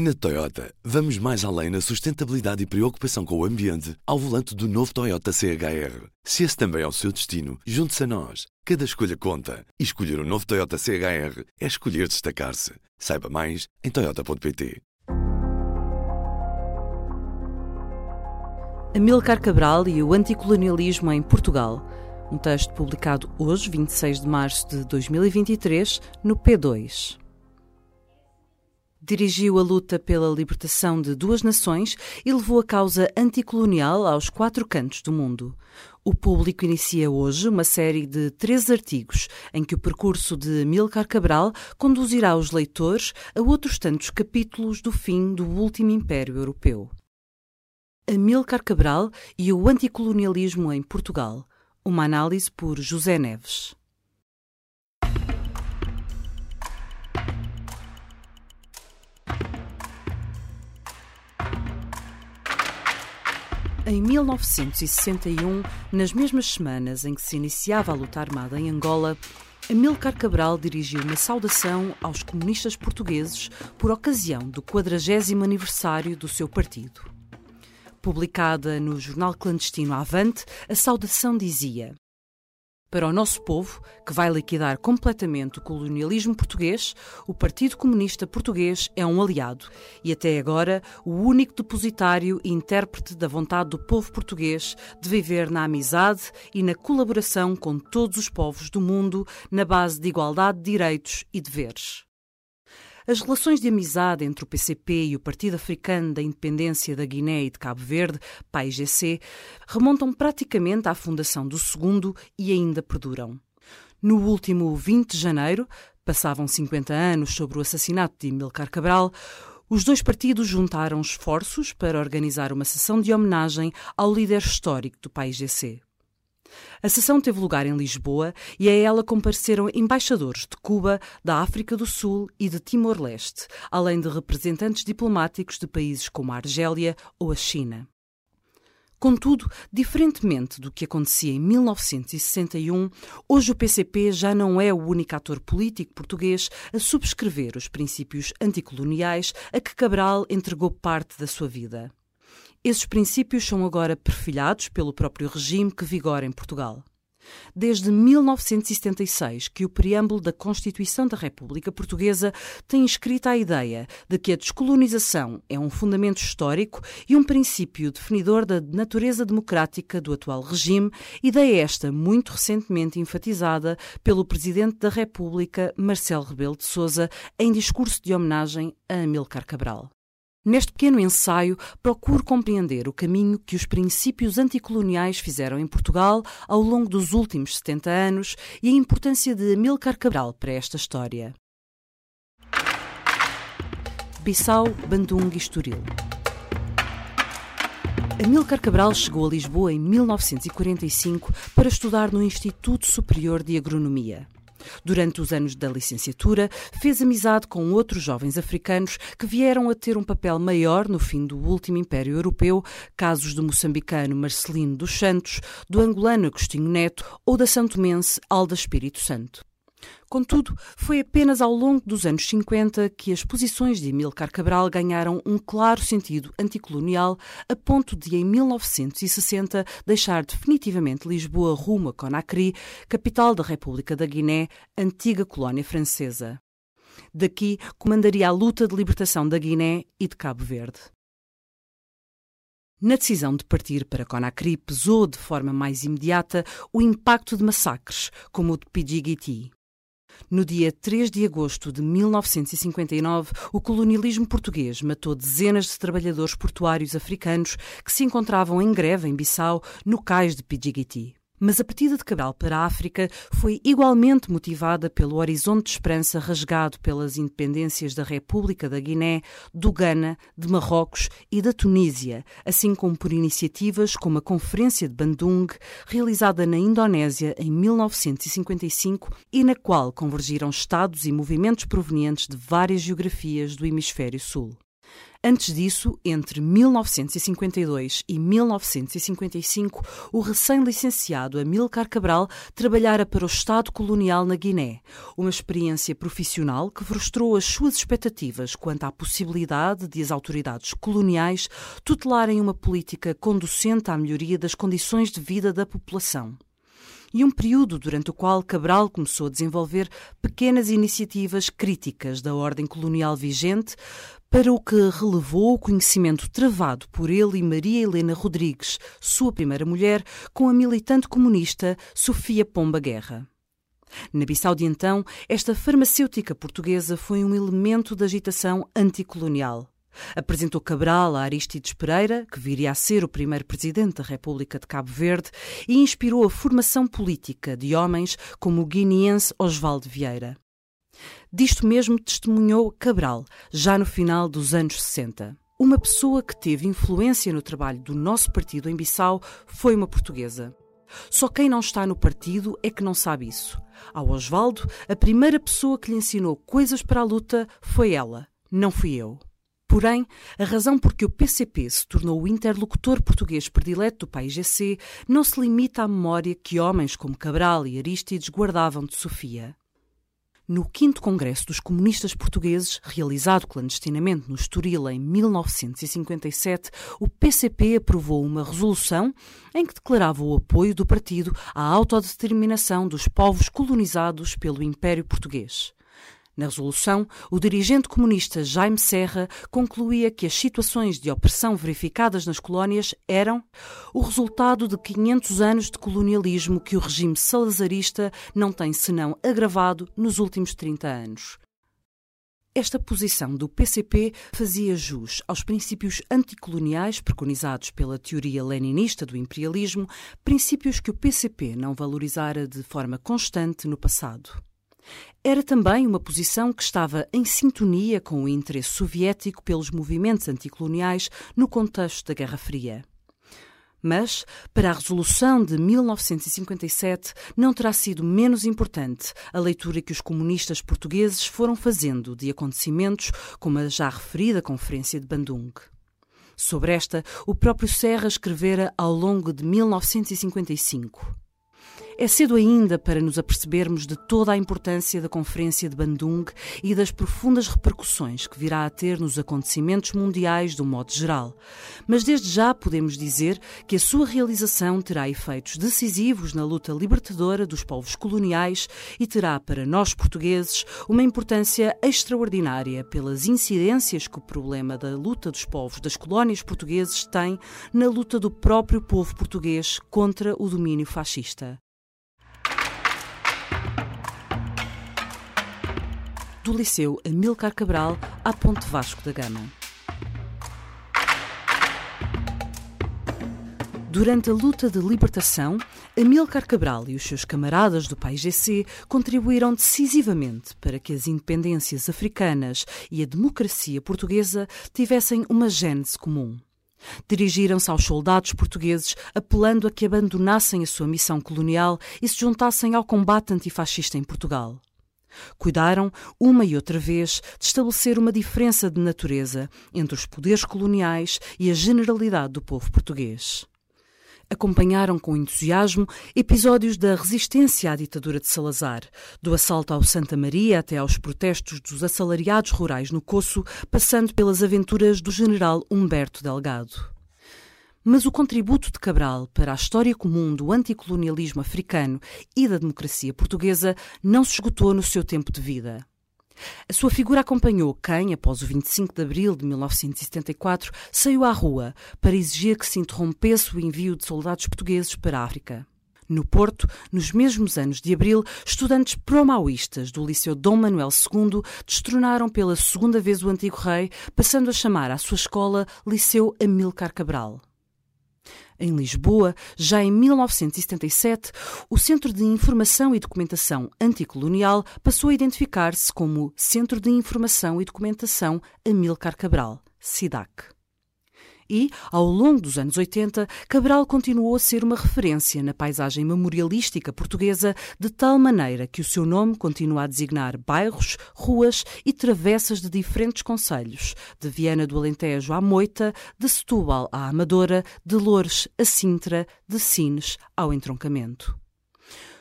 Na Toyota, vamos mais além na sustentabilidade e preocupação com o ambiente ao volante do novo Toyota CHR. Se esse também é o seu destino, junte-se a nós. Cada escolha conta. E escolher o um novo Toyota CHR é escolher destacar-se. Saiba mais em Toyota.pt. Amilcar Cabral e o anticolonialismo em Portugal. Um texto publicado hoje, 26 de março de 2023, no P2 dirigiu a luta pela libertação de duas nações e levou a causa anticolonial aos quatro cantos do mundo. O público inicia hoje uma série de três artigos em que o percurso de Milcar Cabral conduzirá os leitores a outros tantos capítulos do fim do último Império Europeu. Amilcar Cabral e o anticolonialismo em Portugal. Uma análise por José Neves. Em 1961, nas mesmas semanas em que se iniciava a luta armada em Angola, Amilcar Cabral dirigiu uma saudação aos comunistas portugueses por ocasião do 40 aniversário do seu partido. Publicada no jornal clandestino Avante, a saudação dizia: para o nosso povo, que vai liquidar completamente o colonialismo português, o Partido Comunista Português é um aliado e, até agora, o único depositário e intérprete da vontade do povo português de viver na amizade e na colaboração com todos os povos do mundo na base de igualdade de direitos e deveres. As relações de amizade entre o PCP e o Partido Africano da Independência da Guiné e de Cabo Verde, PAIGC, remontam praticamente à fundação do segundo e ainda perduram. No último 20 de janeiro, passavam 50 anos sobre o assassinato de Milcar Cabral, os dois partidos juntaram esforços para organizar uma sessão de homenagem ao líder histórico do PAIGC. A sessão teve lugar em Lisboa e a ela compareceram embaixadores de Cuba, da África do Sul e de Timor-Leste, além de representantes diplomáticos de países como a Argélia ou a China. Contudo, diferentemente do que acontecia em 1961, hoje o PCP já não é o único ator político português a subscrever os princípios anticoloniais a que Cabral entregou parte da sua vida. Esses princípios são agora perfilhados pelo próprio regime que vigora em Portugal. Desde 1976 que o preâmbulo da Constituição da República Portuguesa tem escrita a ideia de que a descolonização é um fundamento histórico e um princípio definidor da natureza democrática do atual regime, ideia esta muito recentemente enfatizada pelo Presidente da República, Marcelo Rebelo de Sousa, em discurso de homenagem a Amilcar Cabral. Neste pequeno ensaio, procuro compreender o caminho que os princípios anticoloniais fizeram em Portugal ao longo dos últimos 70 anos e a importância de Amilcar Cabral para esta história. Bissau, Bandung e Estoril. Amilcar Cabral chegou a Lisboa em 1945 para estudar no Instituto Superior de Agronomia. Durante os anos da licenciatura, fez amizade com outros jovens africanos que vieram a ter um papel maior no fim do último Império Europeu, casos do moçambicano Marcelino dos Santos, do angolano Agostinho Neto ou da santomense Alda Espírito Santo. Contudo, foi apenas ao longo dos anos 50 que as posições de Emilcar Cabral ganharam um claro sentido anticolonial, a ponto de, em 1960, deixar definitivamente Lisboa rumo a Conakry, capital da República da Guiné, antiga colónia francesa. Daqui comandaria a luta de libertação da Guiné e de Cabo Verde. Na decisão de partir para Conakry pesou de forma mais imediata o impacto de massacres, como o de Pidjigiti. No dia 3 de agosto de 1959, o colonialismo português matou dezenas de trabalhadores portuários africanos que se encontravam em greve em Bissau, no cais de Pidjigiti. Mas a partida de Cabral para a África foi igualmente motivada pelo horizonte de esperança rasgado pelas independências da República da Guiné, do Ghana, de Marrocos e da Tunísia, assim como por iniciativas como a Conferência de Bandung, realizada na Indonésia em 1955 e na qual convergiram Estados e movimentos provenientes de várias geografias do Hemisfério Sul. Antes disso, entre 1952 e 1955, o recém-licenciado Amilcar Cabral trabalhara para o Estado colonial na Guiné, uma experiência profissional que frustrou as suas expectativas quanto à possibilidade de as autoridades coloniais tutelarem uma política conducente à melhoria das condições de vida da população. E um período durante o qual Cabral começou a desenvolver pequenas iniciativas críticas da ordem colonial vigente, para o que relevou o conhecimento travado por ele e Maria Helena Rodrigues, sua primeira mulher, com a militante comunista Sofia Pomba Guerra. Na Bissau de então, esta farmacêutica portuguesa foi um elemento da agitação anticolonial. Apresentou Cabral a Aristides Pereira, que viria a ser o primeiro presidente da República de Cabo Verde, e inspirou a formação política de homens como o guineense Osvaldo Vieira. Disto mesmo testemunhou Cabral, já no final dos anos 60. Uma pessoa que teve influência no trabalho do nosso partido em Bissau foi uma portuguesa. Só quem não está no partido é que não sabe isso. Ao Osvaldo, a primeira pessoa que lhe ensinou coisas para a luta foi ela, não fui eu. Porém, a razão por que o PCP se tornou o interlocutor português predileto do PAIGC não se limita à memória que homens como Cabral e Arístides guardavam de Sofia. No 5 Congresso dos Comunistas Portugueses, realizado clandestinamente no Estoril em 1957, o PCP aprovou uma resolução em que declarava o apoio do partido à autodeterminação dos povos colonizados pelo Império Português. Na resolução, o dirigente comunista Jaime Serra concluía que as situações de opressão verificadas nas colónias eram o resultado de 500 anos de colonialismo que o regime salazarista não tem senão agravado nos últimos 30 anos. Esta posição do PCP fazia jus aos princípios anticoloniais preconizados pela teoria leninista do imperialismo, princípios que o PCP não valorizara de forma constante no passado. Era também uma posição que estava em sintonia com o interesse soviético pelos movimentos anticoloniais no contexto da Guerra Fria. Mas, para a resolução de 1957, não terá sido menos importante a leitura que os comunistas portugueses foram fazendo de acontecimentos como a já referida Conferência de Bandung. Sobre esta, o próprio Serra escrevera ao longo de 1955. É cedo ainda para nos apercebermos de toda a importância da Conferência de Bandung e das profundas repercussões que virá a ter nos acontecimentos mundiais do modo geral. Mas desde já podemos dizer que a sua realização terá efeitos decisivos na luta libertadora dos povos coloniais e terá para nós portugueses uma importância extraordinária pelas incidências que o problema da luta dos povos das colónias portugueses tem na luta do próprio povo português contra o domínio fascista. Do Liceu Amilcar Cabral à Ponte Vasco da Gama. Durante a luta de libertação, Amilcar Cabral e os seus camaradas do PAIGC contribuíram decisivamente para que as independências africanas e a democracia portuguesa tivessem uma gênese comum. Dirigiram-se aos soldados portugueses, apelando a que abandonassem a sua missão colonial e se juntassem ao combate antifascista em Portugal. Cuidaram, uma e outra vez, de estabelecer uma diferença de natureza entre os poderes coloniais e a generalidade do povo português. Acompanharam com entusiasmo episódios da resistência à ditadura de Salazar, do assalto ao Santa Maria até aos protestos dos assalariados rurais no Coço, passando pelas aventuras do general Humberto Delgado. Mas o contributo de Cabral para a história comum do anticolonialismo africano e da democracia portuguesa não se esgotou no seu tempo de vida. A sua figura acompanhou quem, após o 25 de abril de 1974, saiu à rua para exigir que se interrompesse o envio de soldados portugueses para a África. No Porto, nos mesmos anos de abril, estudantes pro-maoístas do Liceu Dom Manuel II destronaram pela segunda vez o antigo rei, passando a chamar a sua escola Liceu Amilcar Cabral. Em Lisboa, já em 1977, o Centro de Informação e Documentação Anticolonial passou a identificar-se como Centro de Informação e Documentação Amilcar Cabral, SIDAC. E, ao longo dos anos 80, Cabral continuou a ser uma referência na paisagem memorialística portuguesa, de tal maneira que o seu nome continua a designar bairros, ruas e travessas de diferentes concelhos, de Viana do Alentejo à Moita, de Setúbal à Amadora, de Loures a Sintra, de Sines ao Entroncamento.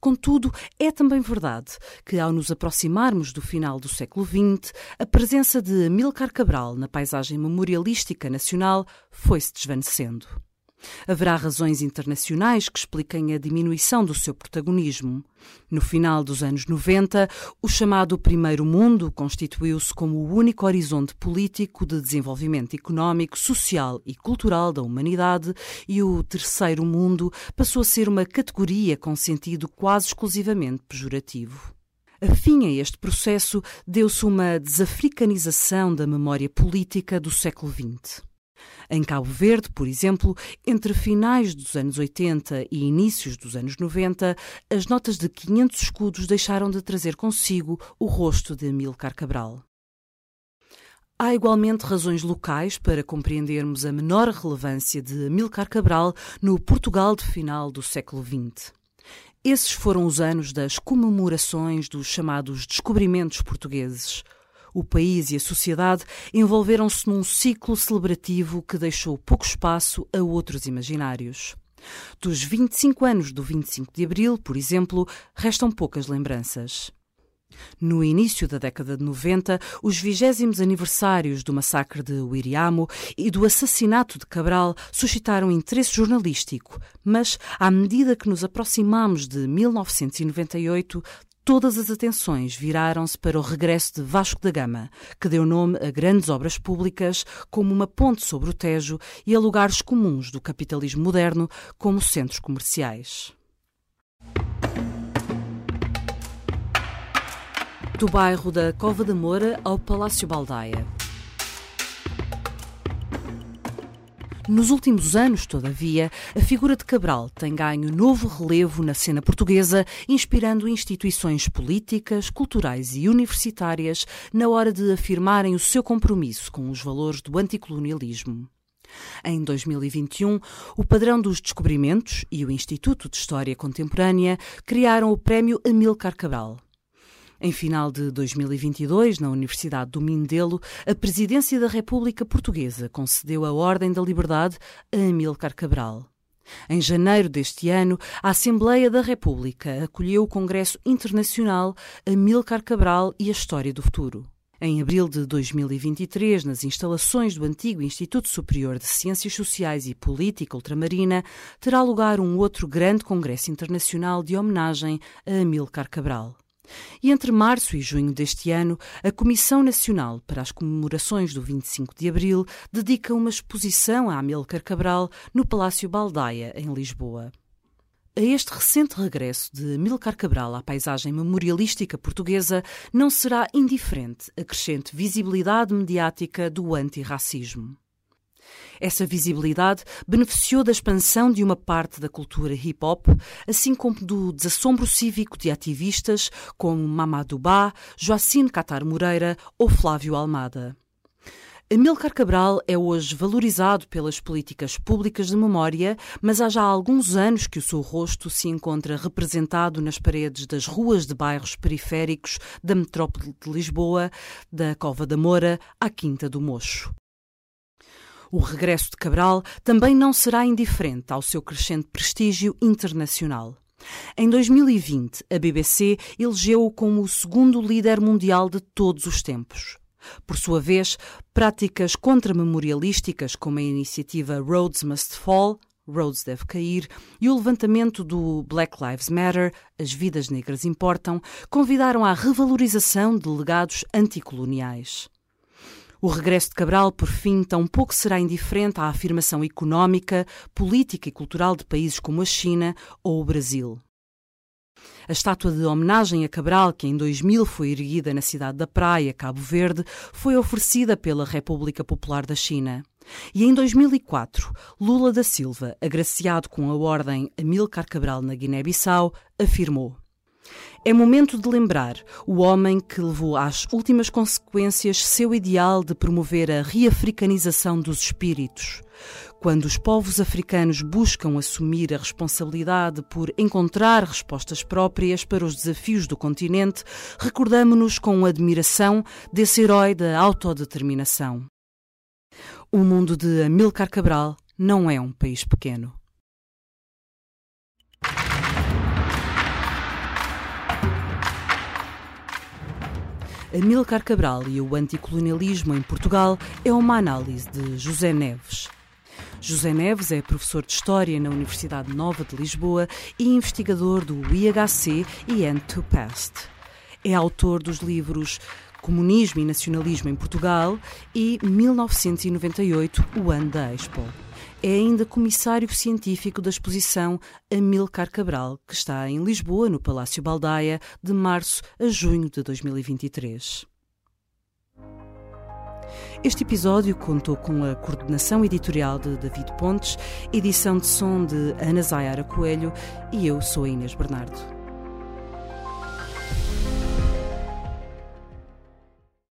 Contudo, é também verdade que, ao nos aproximarmos do final do século XX, a presença de Amílcar Cabral na paisagem memorialística nacional foi-se desvanecendo. Haverá razões internacionais que expliquem a diminuição do seu protagonismo. No final dos anos 90, o chamado Primeiro Mundo constituiu-se como o único horizonte político de desenvolvimento económico, social e cultural da humanidade, e o Terceiro Mundo passou a ser uma categoria com sentido quase exclusivamente pejorativo. Afim a este processo, deu-se uma desafricanização da memória política do século XX. Em Cabo Verde, por exemplo, entre finais dos anos 80 e inícios dos anos 90, as notas de 500 escudos deixaram de trazer consigo o rosto de Amílcar Cabral. Há igualmente razões locais para compreendermos a menor relevância de Amílcar Cabral no Portugal de final do século XX. Esses foram os anos das comemorações dos chamados descobrimentos portugueses – o país e a sociedade envolveram-se num ciclo celebrativo que deixou pouco espaço a outros imaginários. Dos 25 anos do 25 de Abril, por exemplo, restam poucas lembranças. No início da década de 90, os vigésimos aniversários do massacre de Uiriamo e do assassinato de Cabral suscitaram interesse jornalístico, mas, à medida que nos aproximamos de 1998, todas as atenções viraram-se para o regresso de Vasco da Gama, que deu nome a grandes obras públicas como uma ponte sobre o Tejo e a lugares comuns do capitalismo moderno, como centros comerciais. Do bairro da Cova da Moura ao Palácio Baldaia. Nos últimos anos, todavia, a figura de Cabral tem ganho novo relevo na cena portuguesa, inspirando instituições políticas, culturais e universitárias na hora de afirmarem o seu compromisso com os valores do anticolonialismo. Em 2021, o Padrão dos Descobrimentos e o Instituto de História Contemporânea criaram o Prémio Amílcar Cabral. Em final de 2022, na Universidade do Mindelo, a Presidência da República Portuguesa concedeu a Ordem da Liberdade a Amílcar Cabral. Em janeiro deste ano, a Assembleia da República acolheu o Congresso Internacional Amílcar Cabral e a História do Futuro. Em abril de 2023, nas instalações do antigo Instituto Superior de Ciências Sociais e Política Ultramarina, terá lugar um outro grande congresso internacional de homenagem a Amílcar Cabral. E entre março e junho deste ano, a Comissão Nacional para as Comemorações do 25 de Abril dedica uma exposição a Amílcar Cabral no Palácio Baldaia, em Lisboa. A este recente regresso de Amílcar Cabral à paisagem memorialística portuguesa não será indiferente a crescente visibilidade mediática do antirracismo. Essa visibilidade beneficiou da expansão de uma parte da cultura hip hop, assim como do desassombro cívico de ativistas como Mamadou Ba, Joacine Catar Moreira ou Flávio Almada. Amilcar Cabral é hoje valorizado pelas políticas públicas de memória, mas há já alguns anos que o seu rosto se encontra representado nas paredes das ruas de bairros periféricos da metrópole de Lisboa, da Cova da Moura à Quinta do Mocho. O regresso de Cabral também não será indiferente ao seu crescente prestígio internacional. Em 2020, a BBC elegeu-o como o segundo líder mundial de todos os tempos. Por sua vez, práticas contramemorialísticas como a iniciativa Roads Must Fall, Rhodes deve cair, e o levantamento do Black Lives Matter, As Vidas Negras Importam, convidaram à revalorização de legados anticoloniais. O regresso de Cabral, por fim, tampouco será indiferente à afirmação económica, política e cultural de países como a China ou o Brasil. A estátua de homenagem a Cabral, que em 2000 foi erguida na cidade da Praia, Cabo Verde, foi oferecida pela República Popular da China. E em 2004, Lula da Silva, agraciado com a ordem Amilcar Cabral na Guiné-Bissau, afirmou: É momento de lembrar o homem que levou às últimas consequências seu ideal de promover a reafricanização dos espíritos. Quando os povos africanos buscam assumir a responsabilidade por encontrar respostas próprias para os desafios do continente, recordamo-nos com admiração desse herói da autodeterminação. O mundo de Amilcar Cabral não é um país pequeno. Amilcar Cabral e o anticolonialismo em Portugal é uma análise de José Neves. José Neves é professor de História na Universidade Nova de Lisboa e investigador do IHC e End to Past. É autor dos livros Comunismo e Nacionalismo em Portugal e 1998, o ano da Expo. É ainda comissário científico da exposição Amilcar Cabral, que está em Lisboa, no Palácio Baldaia, de março a junho de 2023. Este episódio contou com a coordenação editorial de David Pontes, edição de som de Ana Zayara Coelho e eu sou a Inês Bernardo.